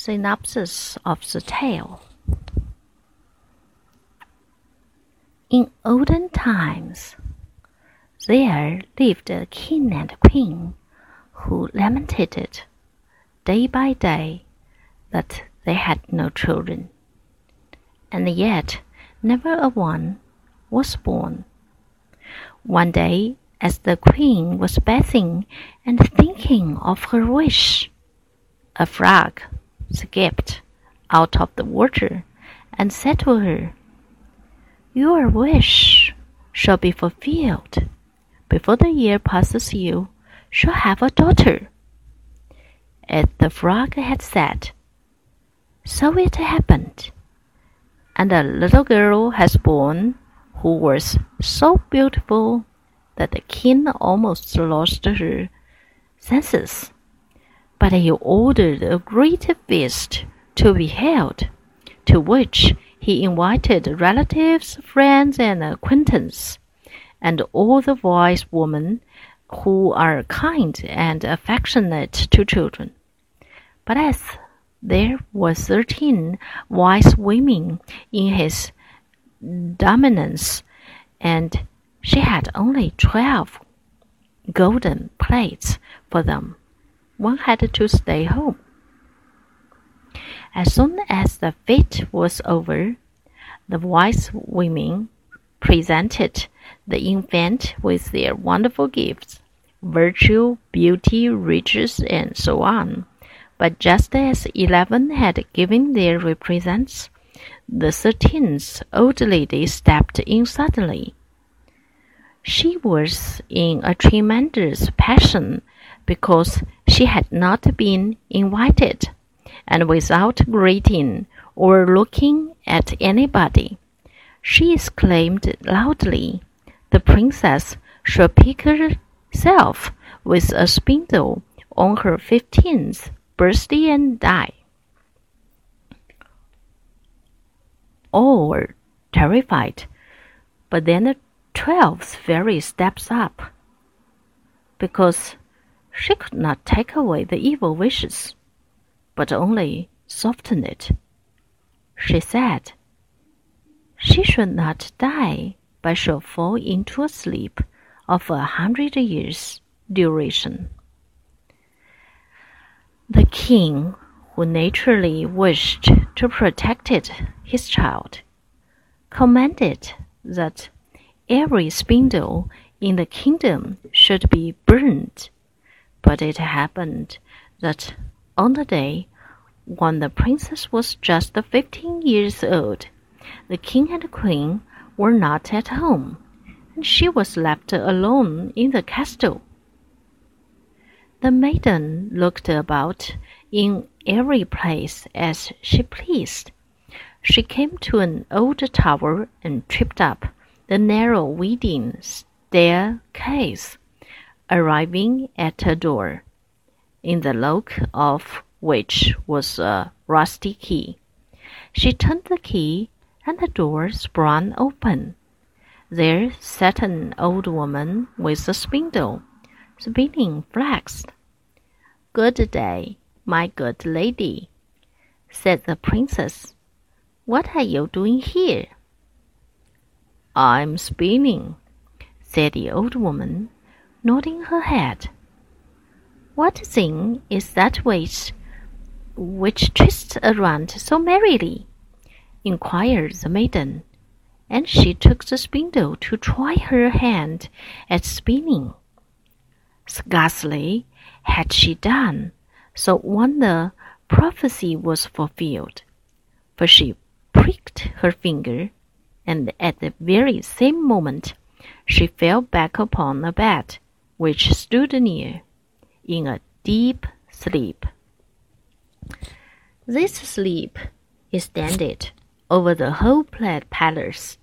Synopsis of the tale In olden times, there lived a king and queen who lamented day by day that they had no children, and yet never a one was born. One day, as the queen was bathing and thinking of her wish, a frog skipped out of the water and said to her, Your wish shall be fulfilled. Before the year passes, you shall have a daughter. As the frog had said, so it happened, and a little girl has born who was so beautiful that the king almost lost her senses but he ordered a great feast to be held, to which he invited relatives, friends, and acquaintances, and all the wise women who are kind and affectionate to children. But as there were thirteen wise women in his dominance, and she had only twelve golden plates for them one had to stay home. As soon as the feast was over, the wise women presented the infant with their wonderful gifts virtue, beauty, riches, and so on. But just as eleven had given their presents, the thirteenth old lady stepped in suddenly. She was in a tremendous passion because she had not been invited, and without greeting or looking at anybody, she exclaimed loudly, The princess shall pick herself with a spindle on her fifteenth birthday and die. All were terrified, but then the twelfth fairy steps up, because she could not take away the evil wishes, but only soften it. She said, She should not die, but shall fall into a sleep of a hundred years' duration. The king, who naturally wished to protect his child, commanded that every spindle in the kingdom should be burned but it happened that on the day when the princess was just fifteen years old, the king and queen were not at home, and she was left alone in the castle. The maiden looked about in every place as she pleased. She came to an old tower and tripped up the narrow winding staircase arriving at a door, in the lock of which was a rusty key. She turned the key, and the door sprang open. There sat an old woman with a spindle, spinning flax. Good day, my good lady, said the princess. What are you doing here? I'm spinning, said the old woman nodding her head. What thing is that which which twists around so merrily? inquired the maiden, and she took the spindle to try her hand at spinning. Scarcely had she done so when the prophecy was fulfilled, for she pricked her finger, and at the very same moment she fell back upon the bed which stood near, in a deep sleep. This sleep extended over the whole palace.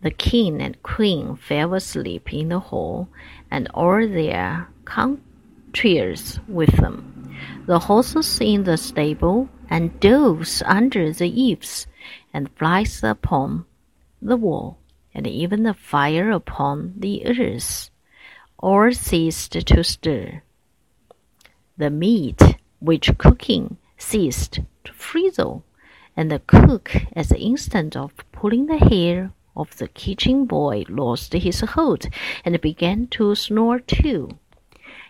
The king and queen fell asleep in the hall, and all their compeers with them. The horses in the stable, and doves under the eaves, and flies upon the wall, and even the fire upon the earth, all ceased to stir. The meat which cooking ceased to frizzle, and the cook, at the instant of pulling the hair of the kitchen boy, lost his hold and began to snore too.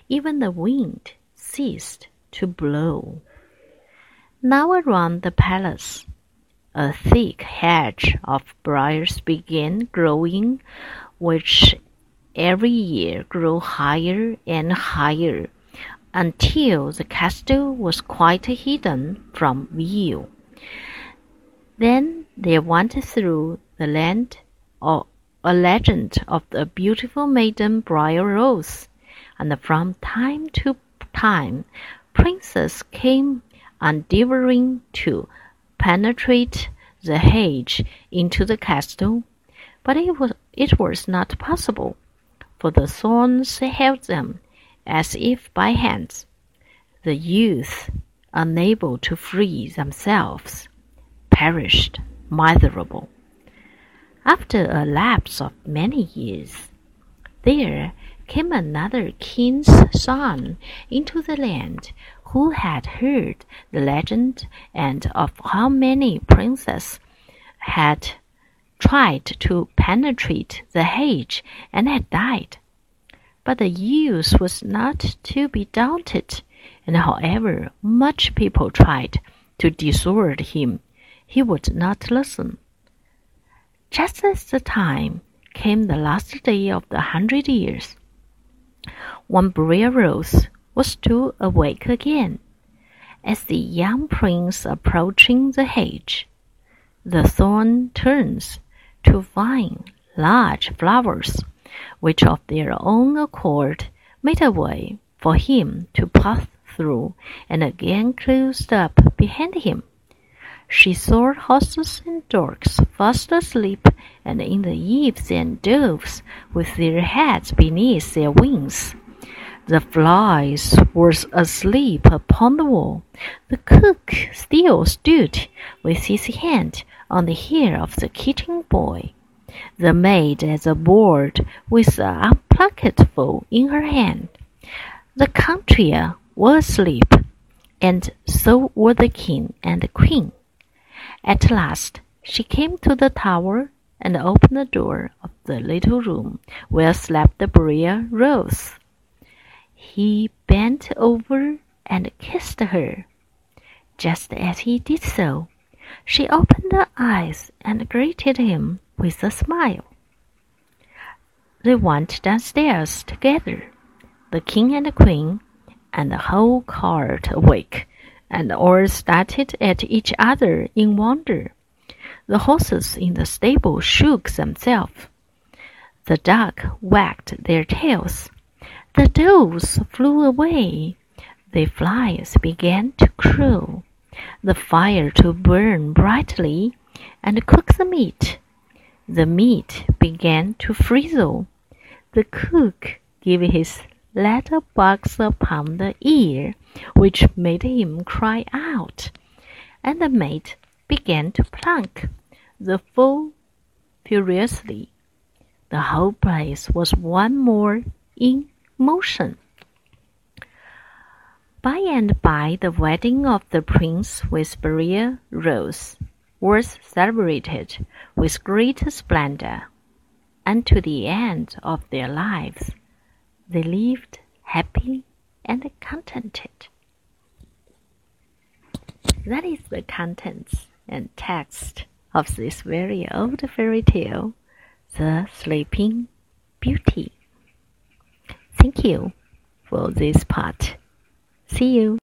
Even the wind ceased to blow. Now around the palace a thick hedge of briars began growing, which every year grew higher and higher until the castle was quite hidden from view. Then there went through the land a legend of the beautiful maiden Briar Rose, and from time to time princes came endeavoring to penetrate the hedge into the castle, but it was, it was not possible, for the thorns held them as if by hands. The youth, unable to free themselves, perished miserable. After a lapse of many years, there came another king's son into the land who had heard the legend and of how many princes had tried to penetrate the hedge and had died. But the youth was not to be daunted, and however much people tried to dissuade him, he would not listen. Just as the time came the last day of the hundred years, when Rose was to awake again. As the young prince approaching the hedge, the thorn turns to vine large flowers, which of their own accord made a way for him to pass through and again closed up behind him. She saw horses and dogs fast asleep, and in the eaves and doves with their heads beneath their wings. The flies were asleep upon the wall. The cook still stood with his hand on the hair of the kitchen boy. The maid at the board with a bucketful in her hand. The country was asleep, and so were the king and the queen. At last she came to the tower and opened the door of the little room where slept the Briar Rose. He bent over and kissed her. Just as he did so, she opened her eyes and greeted him with a smile. They went downstairs together, the king and the queen, and the whole court awake, and all started at each other in wonder. The horses in the stable shook themselves. The duck wagged their tails. The doves flew away. The flies began to crow. The fire to burn brightly and cook the meat. The meat began to frizzle. The cook gave his little box upon the ear, which made him cry out, and the maid began to plunk the fool furiously. The whole place was one more in motion. By and by, the wedding of the prince with Briar Rose was celebrated with great splendor, and to the end of their lives, they lived happy and contented. That is the contents and text of this very old fairy tale, The Sleeping Beauty. Thank you for this part. See you.